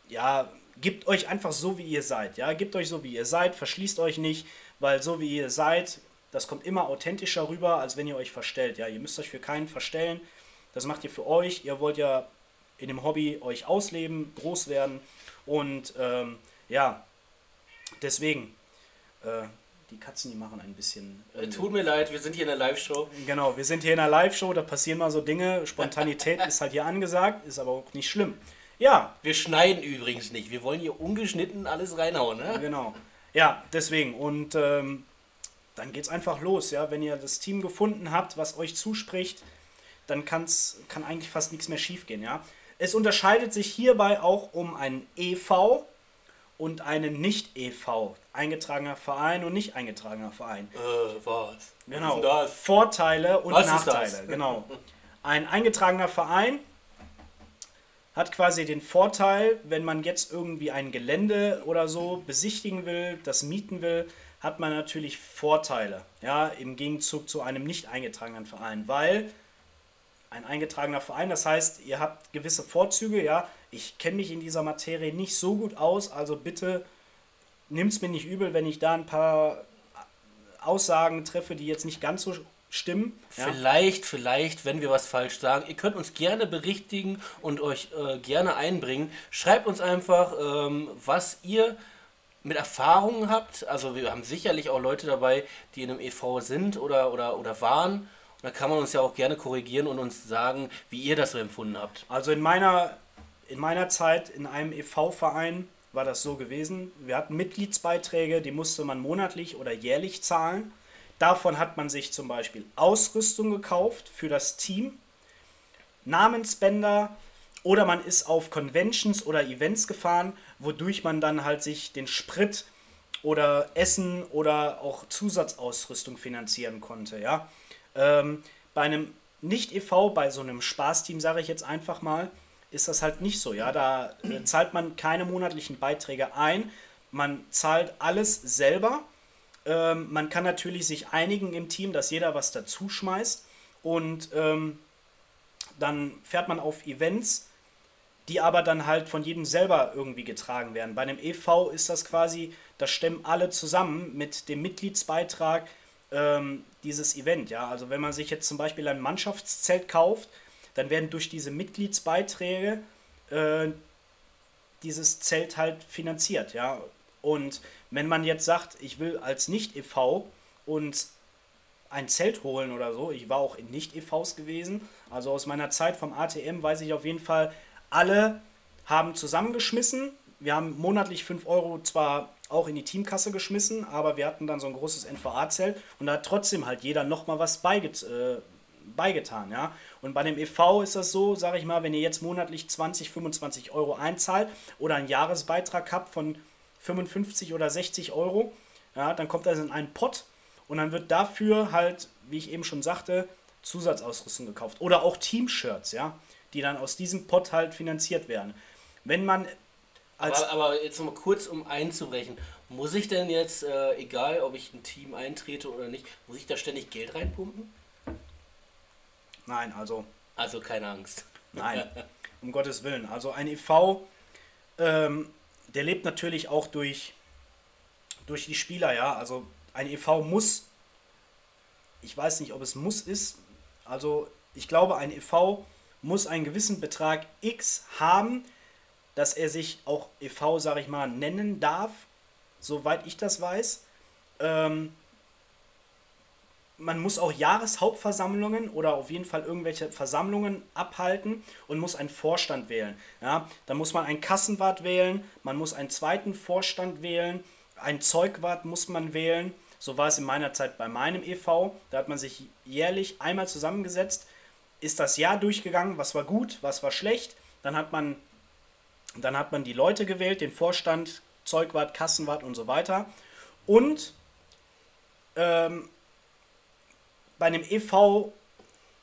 ja, gebt euch einfach so, wie ihr seid. Ja, gebt euch so, wie ihr seid, verschließt euch nicht, weil so wie ihr seid, das kommt immer authentischer rüber, als wenn ihr euch verstellt. Ja, ihr müsst euch für keinen verstellen. Das macht ihr für euch. Ihr wollt ja in dem Hobby euch ausleben, groß werden und ähm, ja, deswegen. Äh, die Katzen, die machen ein bisschen. Ähm, Tut mir leid, wir sind hier in der Live-Show. Genau, wir sind hier in der Live-Show, da passieren mal so Dinge. Spontanität ist halt hier angesagt, ist aber auch nicht schlimm. Ja. Wir schneiden übrigens nicht. Wir wollen hier ungeschnitten alles reinhauen, ne? Genau. Ja, deswegen. Und ähm, dann geht's einfach los, ja. Wenn ihr das Team gefunden habt, was euch zuspricht, dann kann's, kann eigentlich fast nichts mehr schiefgehen, ja. Es unterscheidet sich hierbei auch um einen EV und einen Nicht-EV eingetragener Verein und nicht eingetragener Verein. Äh, was? Genau. Was Vorteile und was Nachteile. Genau. Ein eingetragener Verein hat quasi den Vorteil, wenn man jetzt irgendwie ein Gelände oder so besichtigen will, das mieten will, hat man natürlich Vorteile, ja, im Gegenzug zu einem nicht eingetragenen Verein, weil ein eingetragener Verein, das heißt, ihr habt gewisse Vorzüge, ja, ich kenne mich in dieser Materie nicht so gut aus, also bitte nimm es mir nicht übel, wenn ich da ein paar Aussagen treffe, die jetzt nicht ganz so stimmen. Ja. Vielleicht, vielleicht, wenn wir was falsch sagen. Ihr könnt uns gerne berichtigen und euch äh, gerne einbringen. Schreibt uns einfach, ähm, was ihr mit Erfahrungen habt. Also wir haben sicherlich auch Leute dabei, die in einem EV sind oder, oder, oder waren. Da kann man uns ja auch gerne korrigieren und uns sagen, wie ihr das so empfunden habt. Also in meiner, in meiner Zeit in einem EV-Verein war das so gewesen. Wir hatten Mitgliedsbeiträge, die musste man monatlich oder jährlich zahlen. Davon hat man sich zum Beispiel Ausrüstung gekauft für das Team, Namensbänder oder man ist auf Conventions oder Events gefahren, wodurch man dann halt sich den Sprit oder Essen oder auch Zusatzausrüstung finanzieren konnte. Ja? Ähm, bei einem Nicht-EV, bei so einem Spaßteam, sage ich jetzt einfach mal, ist das halt nicht so. Ja, da äh, zahlt man keine monatlichen Beiträge ein. Man zahlt alles selber. Ähm, man kann natürlich sich einigen im Team, dass jeder was dazu schmeißt. Und ähm, dann fährt man auf Events, die aber dann halt von jedem selber irgendwie getragen werden. Bei einem EV ist das quasi, das stemmen alle zusammen mit dem Mitgliedsbeitrag ähm, dieses Event. Ja, also wenn man sich jetzt zum Beispiel ein Mannschaftszelt kauft, dann werden durch diese Mitgliedsbeiträge äh, dieses Zelt halt finanziert, ja. Und wenn man jetzt sagt, ich will als Nicht-EV und ein Zelt holen oder so, ich war auch in Nicht-EVs gewesen, also aus meiner Zeit vom ATM weiß ich auf jeden Fall, alle haben zusammengeschmissen. Wir haben monatlich 5 Euro zwar auch in die Teamkasse geschmissen, aber wir hatten dann so ein großes NVA-Zelt und da hat trotzdem halt jeder nochmal was beiget äh, beigetan. Ja? Und bei dem EV ist das so, sage ich mal, wenn ihr jetzt monatlich 20, 25 Euro einzahlt oder einen Jahresbeitrag habt von 55 oder 60 Euro, ja, dann kommt das in einen Pot und dann wird dafür halt, wie ich eben schon sagte, Zusatzausrüstung gekauft. Oder auch Team-Shirts, ja, die dann aus diesem Pot halt finanziert werden. Wenn man. Aber, aber jetzt nochmal kurz, um einzubrechen. Muss ich denn jetzt, äh, egal ob ich ein Team eintrete oder nicht, muss ich da ständig Geld reinpumpen? Nein, also. Also keine Angst. Nein, um Gottes Willen. Also ein EV, ähm, der lebt natürlich auch durch, durch die Spieler, ja. Also ein EV muss, ich weiß nicht, ob es muss ist, also ich glaube, ein EV muss einen gewissen Betrag X haben, dass er sich auch EV, sage ich mal, nennen darf, soweit ich das weiß. Ähm, man muss auch Jahreshauptversammlungen oder auf jeden Fall irgendwelche Versammlungen abhalten und muss einen Vorstand wählen. Ja, da muss man einen Kassenwart wählen, man muss einen zweiten Vorstand wählen, einen Zeugwart muss man wählen. So war es in meiner Zeit bei meinem EV. Da hat man sich jährlich einmal zusammengesetzt, ist das Jahr durchgegangen, was war gut, was war schlecht. Dann hat man, dann hat man die Leute gewählt, den Vorstand, Zeugwart, Kassenwart und so weiter. Und ähm, bei einem EV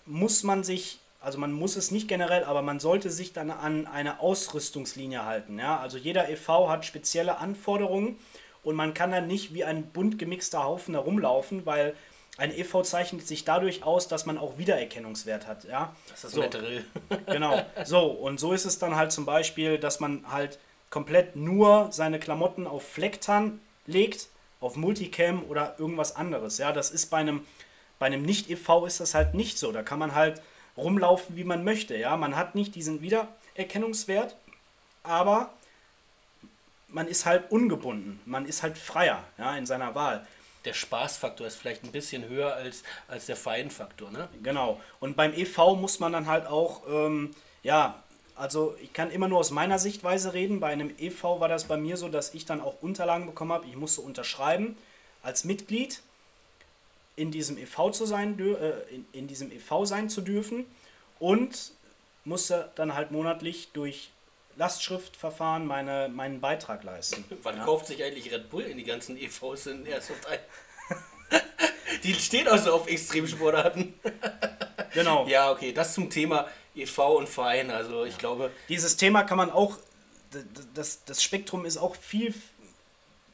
muss man sich, also man muss es nicht generell, aber man sollte sich dann an eine Ausrüstungslinie halten. Ja? Also jeder EV hat spezielle Anforderungen und man kann dann nicht wie ein bunt gemixter Haufen herumlaufen, weil ein EV zeichnet sich dadurch aus, dass man auch Wiedererkennungswert hat. Ja? Das ist so. Drill. genau. So, und so ist es dann halt zum Beispiel, dass man halt komplett nur seine Klamotten auf Flecktan legt, auf Multicam oder irgendwas anderes. Ja, das ist bei einem, bei einem Nicht-EV ist das halt nicht so. Da kann man halt rumlaufen, wie man möchte. Ja, man hat nicht diesen Wiedererkennungswert, aber man ist halt ungebunden, man ist halt freier ja, in seiner Wahl. Der Spaßfaktor ist vielleicht ein bisschen höher als, als der Feinfaktor, ne? Genau. Und beim EV muss man dann halt auch, ähm, ja, also ich kann immer nur aus meiner Sichtweise reden. Bei einem EV war das bei mir so, dass ich dann auch Unterlagen bekommen habe. Ich musste unterschreiben als Mitglied in diesem EV zu sein, äh, in, in diesem EV sein zu dürfen und musste dann halt monatlich durch Lastschriftverfahren meine, meinen Beitrag leisten. Wann ja. kauft sich eigentlich Red Bull in die ganzen EVs in Airsoft ein? die steht also auf Extremsportarten. genau. Ja, okay, das zum Thema EV und Verein. Also ich ja. glaube. Dieses Thema kann man auch, das, das Spektrum ist auch viel,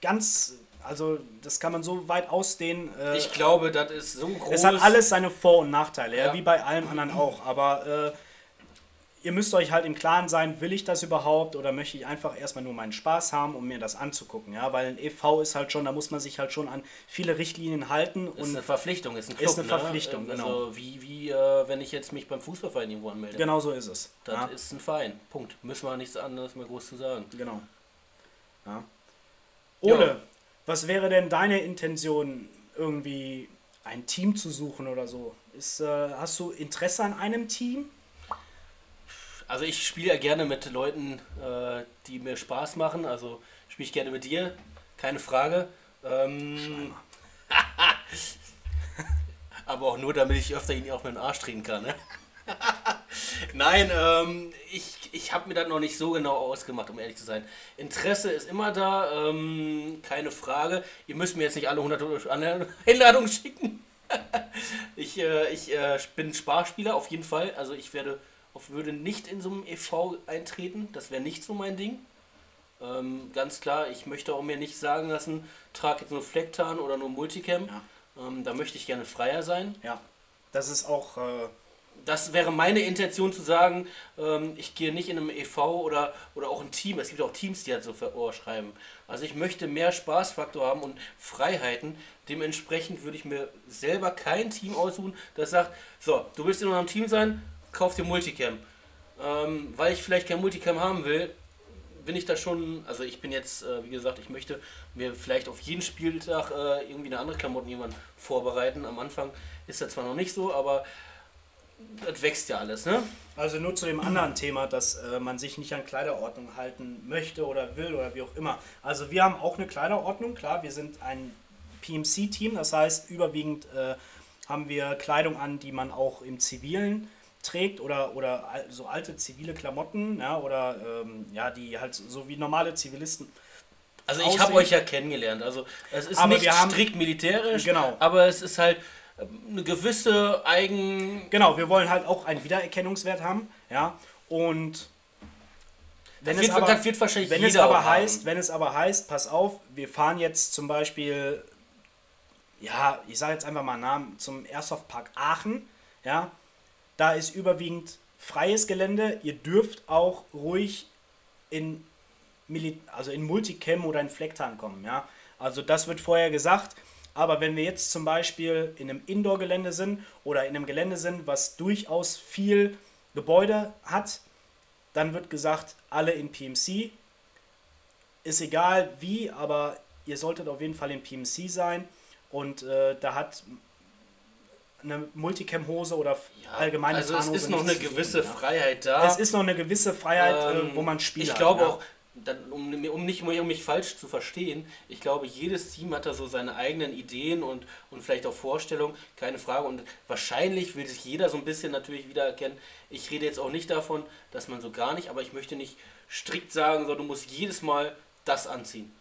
ganz, also das kann man so weit ausdehnen. Äh, ich glaube, das ist so groß. Es hat alles seine Vor- und Nachteile, ja. ja wie bei allem anderen auch. Aber äh, ihr müsst euch halt im Klaren sein, will ich das überhaupt oder möchte ich einfach erstmal nur meinen Spaß haben, um mir das anzugucken, ja, weil ein EV ist halt schon, da muss man sich halt schon an viele Richtlinien halten. Ist eine Verpflichtung, ist ein Club, Ist eine ne? Verpflichtung, ne? genau. Also wie, wie äh, wenn ich jetzt mich beim Fußballverein irgendwo anmelde. Genau so ist es. Das ja. ist ein Verein, Punkt. Müssen wir nichts anderes mehr groß zu sagen. Genau. Ja. Ole, ja. was wäre denn deine Intention, irgendwie ein Team zu suchen oder so? Ist, äh, hast du Interesse an einem Team? Also ich spiele ja gerne mit Leuten, äh, die mir Spaß machen. Also spiele ich gerne mit dir, keine Frage. Ähm, aber auch nur, damit ich öfter ihn auf meinen Arsch treten kann. Ne? Nein, ähm, ich, ich habe mir das noch nicht so genau ausgemacht, um ehrlich zu sein. Interesse ist immer da, ähm, keine Frage. Ihr müsst mir jetzt nicht alle 100 Einladungen schicken. ich äh, ich äh, bin Sparspieler auf jeden Fall. Also ich werde würde nicht in so einem EV eintreten. Das wäre nicht so mein Ding. Ähm, ganz klar, ich möchte auch mir nicht sagen lassen, trage jetzt nur Flecktarn oder nur Multicam. Ja. Ähm, da möchte ich gerne freier sein. Ja, das ist auch. Äh das wäre meine Intention zu sagen, ähm, ich gehe nicht in einem EV oder, oder auch ein Team. Es gibt auch Teams, die halt so vorschreiben. Also ich möchte mehr Spaßfaktor haben und Freiheiten. Dementsprechend würde ich mir selber kein Team aussuchen, das sagt, so, du willst in einem Team sein, kauf dir Multicam. Ähm, weil ich vielleicht kein Multicam haben will, bin ich da schon, also ich bin jetzt, äh, wie gesagt, ich möchte mir vielleicht auf jeden Spieltag äh, irgendwie eine andere Klamotten jemand vorbereiten. Am Anfang ist das zwar noch nicht so, aber das wächst ja alles, ne? Also nur zu dem anderen Thema, dass äh, man sich nicht an Kleiderordnung halten möchte oder will oder wie auch immer. Also wir haben auch eine Kleiderordnung, klar, wir sind ein PMC-Team, das heißt überwiegend äh, haben wir Kleidung an, die man auch im Zivilen trägt oder, oder so alte zivile Klamotten, ja, oder ähm, ja, die halt so wie normale Zivilisten. Also ich habe euch ja kennengelernt. Also es ist aber nicht strikt militärisch, genau. aber es ist halt eine gewisse Eigen. Genau, wir wollen halt auch einen Wiedererkennungswert haben, ja. Und wenn das es wird, aber, wird wahrscheinlich wenn es aber heißt, wenn es aber heißt, pass auf, wir fahren jetzt zum Beispiel, ja, ich sage jetzt einfach mal einen Namen, zum Airsoft Park Aachen, ja, da ist überwiegend freies Gelände. Ihr dürft auch ruhig in Mil also in Multicam oder in Flecktarn kommen, ja. Also das wird vorher gesagt. Aber wenn wir jetzt zum Beispiel in einem Indoor-Gelände sind oder in einem Gelände sind, was durchaus viel Gebäude hat, dann wird gesagt, alle in PMC. Ist egal wie, aber ihr solltet auf jeden Fall in PMC sein. Und äh, da hat eine Multicam-Hose oder ja, allgemeine Also es ist noch eine gewisse ja. Freiheit da. Es ist noch eine gewisse Freiheit, äh, ähm, wo man spielt. Ich glaube ja. auch, dann, um, um nicht um mich falsch zu verstehen, ich glaube, jedes Team hat da so seine eigenen Ideen und, und vielleicht auch Vorstellungen, keine Frage. Und wahrscheinlich will sich jeder so ein bisschen natürlich wieder erkennen. Ich rede jetzt auch nicht davon, dass man so gar nicht, aber ich möchte nicht strikt sagen, so, du musst jedes Mal das anziehen.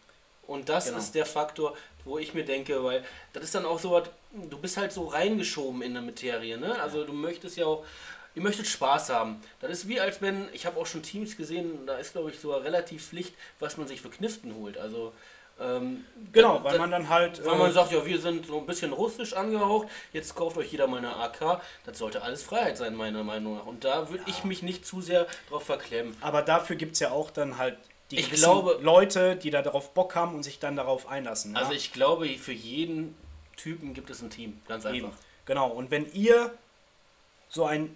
Und das genau. ist der Faktor, wo ich mir denke, weil das ist dann auch so was, du bist halt so reingeschoben in der Materie, ne? Also du möchtest ja auch ihr möchtet Spaß haben. Das ist wie als wenn, ich habe auch schon Teams gesehen, da ist glaube ich sogar relativ Pflicht, was man sich für Kniften holt. Also ähm, genau, weil man dann halt. Weil äh, man sagt, ja, wir sind so ein bisschen russisch angehaucht, jetzt kauft euch jeder mal eine AK. Das sollte alles Freiheit sein, meiner Meinung nach. Und da würde ja. ich mich nicht zu sehr drauf verklemmen. Aber dafür gibt es ja auch dann halt die ich glaube, Leute, die da darauf Bock haben und sich dann darauf einlassen. Ja? Also ich glaube, für jeden Typen gibt es ein Team, ganz einfach. Eben. Genau, und wenn ihr so ein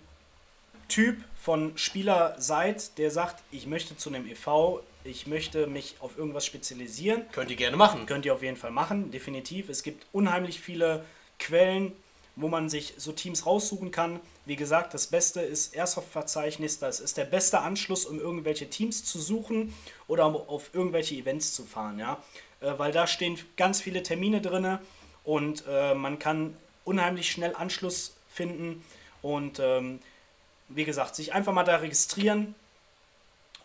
Typ von Spieler seid, der sagt, ich möchte zu einem EV, ich möchte mich auf irgendwas spezialisieren. Könnt ihr gerne machen. Könnt ihr auf jeden Fall machen, definitiv. Es gibt unheimlich viele Quellen, wo man sich so Teams raussuchen kann. Wie gesagt, das Beste ist Airsoft-Verzeichnis. Das ist der beste Anschluss, um irgendwelche Teams zu suchen oder um auf irgendwelche Events zu fahren. Ja? Äh, weil da stehen ganz viele Termine drin und äh, man kann unheimlich schnell Anschluss finden. Und ähm, wie gesagt, sich einfach mal da registrieren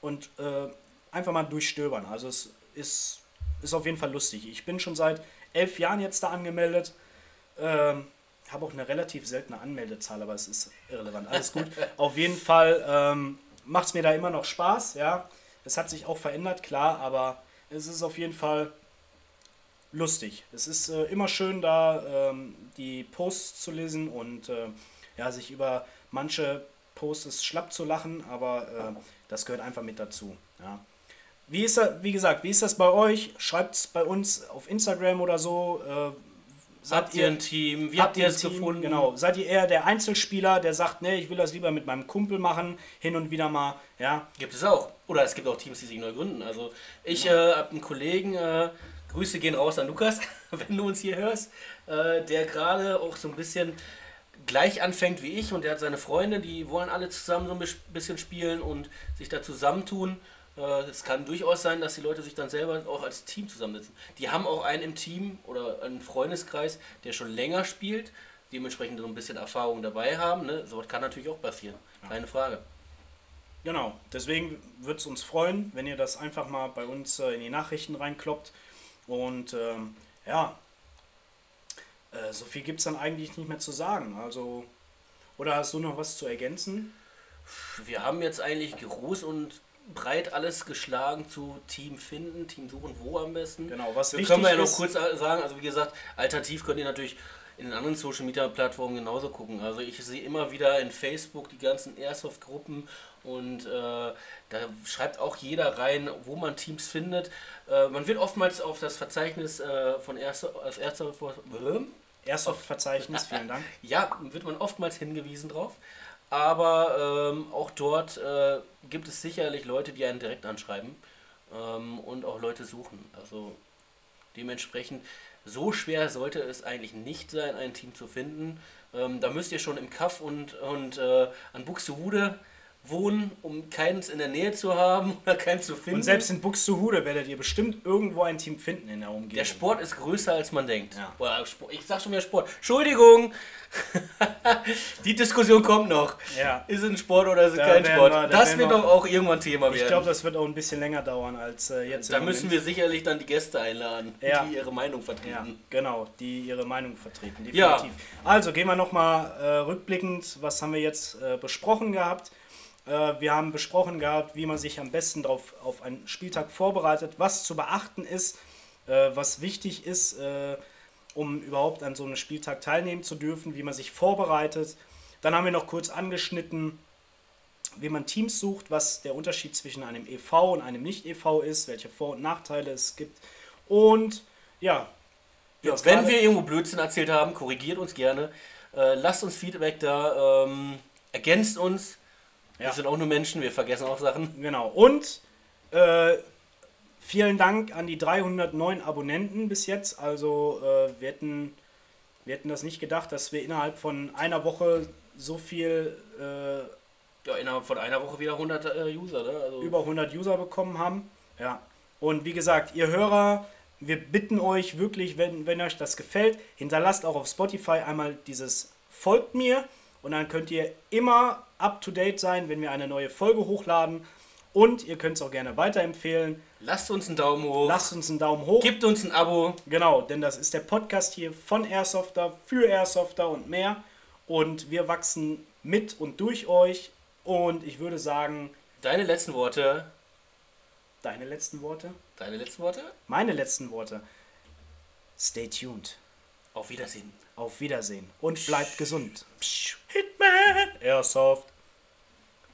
und äh, einfach mal durchstöbern. Also es ist, ist auf jeden Fall lustig. Ich bin schon seit elf Jahren jetzt da angemeldet. Ähm, habe auch eine relativ seltene Anmeldezahl, aber es ist irrelevant. Alles gut. auf jeden Fall ähm, macht es mir da immer noch Spaß. Ja, es hat sich auch verändert, klar, aber es ist auf jeden Fall lustig. Es ist äh, immer schön, da ähm, die Posts zu lesen und äh, ja, sich über manche Posts schlapp zu lachen, aber äh, das gehört einfach mit dazu. Ja. Wie ist das, wie gesagt, wie ist das bei euch? Schreibt es bei uns auf Instagram oder so. Habt ihr ein Team? Wie habt ihr es gefunden? Genau. Seid ihr eher der Einzelspieler, der sagt, nee, ich will das lieber mit meinem Kumpel machen, hin und wieder mal, ja? Gibt es auch. Oder es gibt auch Teams, die sich neu gründen. Also ich ja. äh, habe einen Kollegen, äh, Grüße gehen raus an Lukas, wenn du uns hier hörst, äh, der gerade auch so ein bisschen gleich anfängt wie ich und der hat seine Freunde, die wollen alle zusammen so ein bisschen spielen und sich da zusammentun. Äh, es kann durchaus sein, dass die Leute sich dann selber auch als Team zusammensetzen. Die haben auch einen im Team oder einen Freundeskreis, der schon länger spielt, dementsprechend so ein bisschen Erfahrung dabei haben. Ne? So kann natürlich auch passieren, keine Frage. Genau, deswegen würde es uns freuen, wenn ihr das einfach mal bei uns äh, in die Nachrichten reinkloppt. Und ähm, ja, äh, so viel gibt es dann eigentlich nicht mehr zu sagen. Also, oder hast du noch was zu ergänzen? Wir haben jetzt eigentlich groß und breit alles geschlagen zu Team finden, Team suchen, wo am besten. Genau, was wir können wir ja noch kurz sagen, also wie gesagt, alternativ könnt ihr natürlich in den anderen Social Media Plattformen genauso gucken. Also ich sehe immer wieder in Facebook die ganzen Airsoft Gruppen und äh, da schreibt auch jeder rein, wo man Teams findet. Äh, man wird oftmals auf das Verzeichnis äh, von Airsoft, Airsoft Airsoft-Verzeichnis, vielen Dank. Ja, wird man oftmals hingewiesen drauf. Aber ähm, auch dort äh, gibt es sicherlich Leute, die einen direkt anschreiben ähm, und auch Leute suchen. Also dementsprechend, so schwer sollte es eigentlich nicht sein, ein Team zu finden. Ähm, da müsst ihr schon im Kaff und, und äh, an Buxtehude wohnen, um keins in der Nähe zu haben oder keins zu finden. Und selbst in Buxtehude werdet ihr bestimmt irgendwo ein Team finden in der Umgebung. der Sport ist größer als man denkt. Ja. Ich sag schon wieder Sport. Entschuldigung! Die Diskussion kommt noch. Ja. Ist es ein Sport oder ist es Da kein Sport? wir- da das wird wir- doch auch irgendwann Thema werden. Ich glaube, das wird auch ein bisschen länger dauern als äh, jetzt. da müssen wir sicherlich dann die Gäste einladen, Ja. die ihre Meinung Ja, vertreten. genau, die ihre Meinung vertreten. Definitiv. Ja. Also gehen wir nochmal äh, rückblickend, was haben wir jetzt äh, besprochen gehabt? Äh, wir haben besprochen gehabt, wie man sich am besten drauf, auf einen Spieltag vorbereitet, was zu beachten ist, äh, was wichtig ist, äh, um überhaupt an so einem Spieltag teilnehmen zu dürfen, wie man sich vorbereitet. Dann haben wir noch kurz angeschnitten, wie man Teams sucht, was der Unterschied zwischen einem EV und einem Nicht-EV ist, welche Vor- und Nachteile es gibt. Und ja, Ja, wenn gerade- wir irgendwo Blödsinn erzählt haben, korrigiert uns gerne. Lasst uns Feedback da, ähm, ergänzt uns. Wir Ja. sind auch nur Menschen, wir vergessen auch Sachen. Genau. Und äh, vielen Dank an die 309 Abonnenten bis jetzt. Also äh, wir, hätten, wir hätten das nicht gedacht, dass wir innerhalb von einer Woche so viel äh, Ja, innerhalb von einer Woche wieder 100 äh, User, ne? Also, über 100 User bekommen haben. Ja. Und wie gesagt, ihr Hörer, wir bitten euch wirklich, wenn, wenn euch das gefällt, hinterlasst auch auf Spotify einmal dieses Folgt mir und dann könnt ihr immer up to date sein, wenn wir eine neue Folge hochladen. Und ihr könnt es auch gerne weiterempfehlen. lasst uns einen Daumen hoch. Lasst uns einen Daumen hoch. Gebt uns ein Abo. Genau, denn das ist der Podcast hier von Airsofter für Airsofter und mehr. Und wir wachsen mit und durch euch. Und ich würde sagen, Deine letzten Worte. deine letzten Worte? Deine letzten Worte? Meine letzten Worte. Stay tuned. Auf Wiedersehen. Auf Wiedersehen und bleibt gesund. Hitman Airsoft.